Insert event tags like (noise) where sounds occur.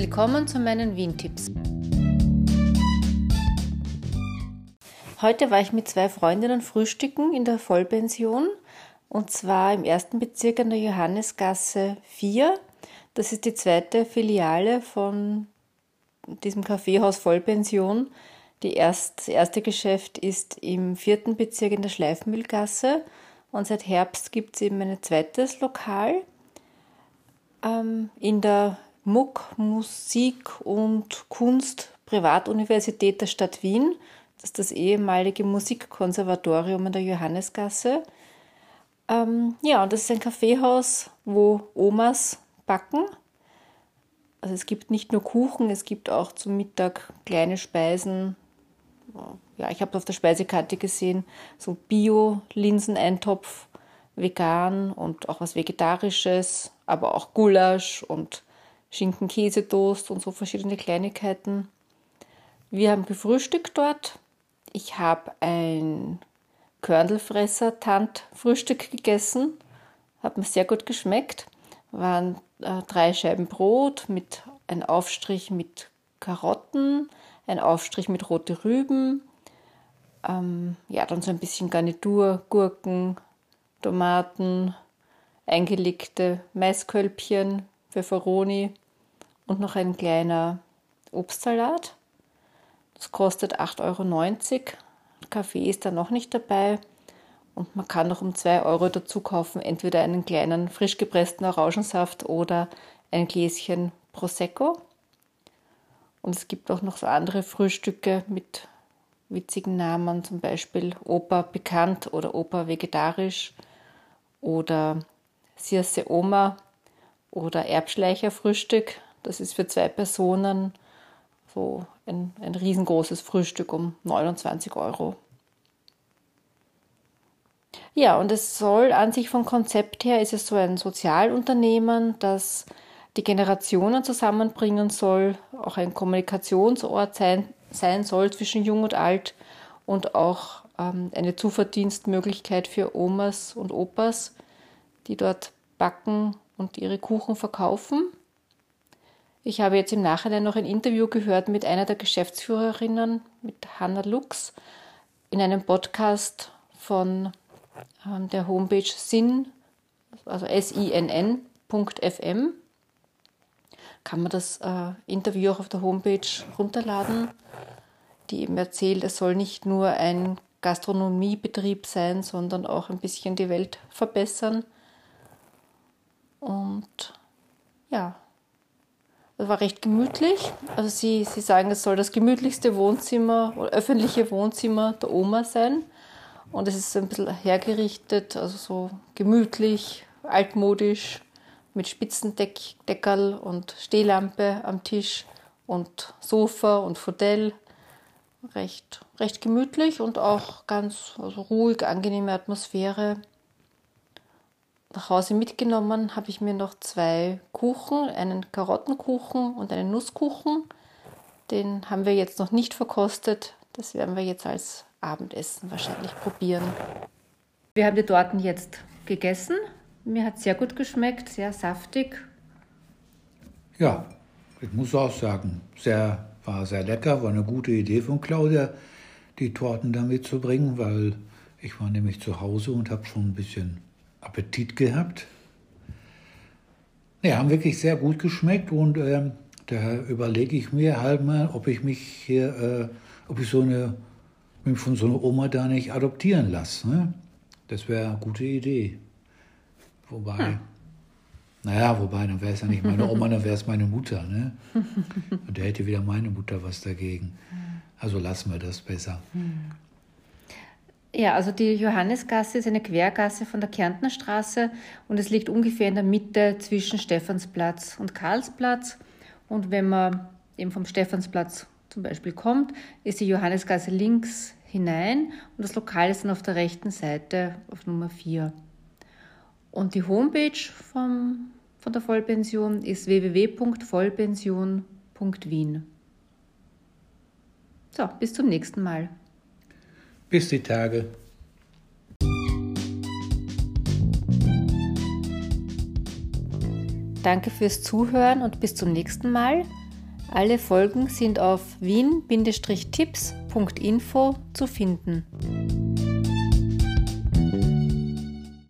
Willkommen zu meinen Wien-Tipps. Heute war ich mit zwei Freundinnen frühstücken in der Vollpension und zwar im ersten Bezirk an der Johannesgasse 4. Das ist die zweite Filiale von diesem Kaffeehaus Vollpension. Die erst, das erste Geschäft ist im vierten Bezirk in der Schleifmühlgasse und seit Herbst gibt es eben ein zweites Lokal ähm, in der MUK Musik und Kunst Privatuniversität der Stadt Wien. Das ist das ehemalige Musikkonservatorium in der Johannesgasse. Ähm, ja, und das ist ein Kaffeehaus, wo Omas backen. Also es gibt nicht nur Kuchen, es gibt auch zum Mittag kleine Speisen. Ja, ich habe auf der Speisekarte gesehen, so Bio-Linseneintopf, vegan und auch was Vegetarisches, aber auch Gulasch und Schinken-Käsetoast und so verschiedene Kleinigkeiten. Wir haben gefrühstückt dort. Ich habe ein Körnelfresser-Tant-Frühstück gegessen. Hat mir sehr gut geschmeckt. Waren äh, drei Scheiben Brot mit einem Aufstrich mit Karotten, ein Aufstrich mit rote Rüben, ähm, ja, dann so ein bisschen Garnitur, Gurken, Tomaten, eingelegte Maiskölbchen, Pfefferoni und noch ein kleiner Obstsalat. Das kostet 8,90 Euro. Kaffee ist da noch nicht dabei. Und man kann noch um 2 Euro dazu kaufen, entweder einen kleinen frisch gepressten Orangensaft oder ein Gläschen Prosecco. Und es gibt auch noch so andere Frühstücke mit witzigen Namen, zum Beispiel Opa bekannt oder Opa vegetarisch oder Sirse Oma oder Erbschleicherfrühstück. Das ist für zwei Personen so ein, ein riesengroßes Frühstück um 29 Euro. Ja, und es soll an sich vom Konzept her, ist es so ein Sozialunternehmen, das die Generationen zusammenbringen soll, auch ein Kommunikationsort sein, sein soll zwischen Jung und Alt und auch ähm, eine Zuverdienstmöglichkeit für Omas und Opas, die dort backen und ihre Kuchen verkaufen. Ich habe jetzt im Nachhinein noch ein Interview gehört mit einer der Geschäftsführerinnen, mit Hanna Lux, in einem Podcast von ähm, der Homepage sin, also sinn.fm. Kann man das äh, Interview auch auf der Homepage runterladen, die eben erzählt, es soll nicht nur ein Gastronomiebetrieb sein, sondern auch ein bisschen die Welt verbessern. Und ja, es war recht gemütlich. Also sie, sie sagen, es soll das gemütlichste Wohnzimmer oder öffentliche Wohnzimmer der Oma sein. Und es ist ein bisschen hergerichtet, also so gemütlich, altmodisch, mit Spitzendeckerl und Stehlampe am Tisch und Sofa und Fodell. Recht, recht gemütlich und auch ganz also ruhig, angenehme Atmosphäre nach Hause mitgenommen habe ich mir noch zwei Kuchen, einen Karottenkuchen und einen Nusskuchen. Den haben wir jetzt noch nicht verkostet. Das werden wir jetzt als Abendessen wahrscheinlich probieren. Wir haben die Torten jetzt gegessen. Mir hat es sehr gut geschmeckt, sehr saftig. Ja, ich muss auch sagen, sehr, war sehr lecker, war eine gute Idee von Claudia, die Torten da mitzubringen, weil ich war nämlich zu Hause und habe schon ein bisschen Appetit gehabt. Ja, haben wirklich sehr gut geschmeckt und äh, da überlege ich mir halt mal, ob ich mich hier, äh, ob ich so eine, mich von so einer Oma da nicht adoptieren lasse. Ne? Das wäre eine gute Idee. Wobei, hm. naja, wobei, dann wäre es ja nicht meine Oma, dann wäre es meine Mutter. Ne? (laughs) Und da hätte wieder meine Mutter was dagegen. Also lassen wir das besser. Hm. Ja, also die Johannesgasse ist eine Quergasse von der Kärntner Straße und es liegt ungefähr in der Mitte zwischen Stephansplatz und Karlsplatz. Und wenn man eben vom Stephansplatz zum Beispiel kommt, ist die Johannesgasse links hinein und das Lokal ist dann auf der rechten Seite auf Nummer 4. Und die Homepage vom, von der Vollpension ist www.vollpension.wien. So, bis zum nächsten Mal. Bis die Tage. Danke fürs Zuhören und bis zum nächsten Mal. Alle Folgen sind auf wien-tipps.info zu finden.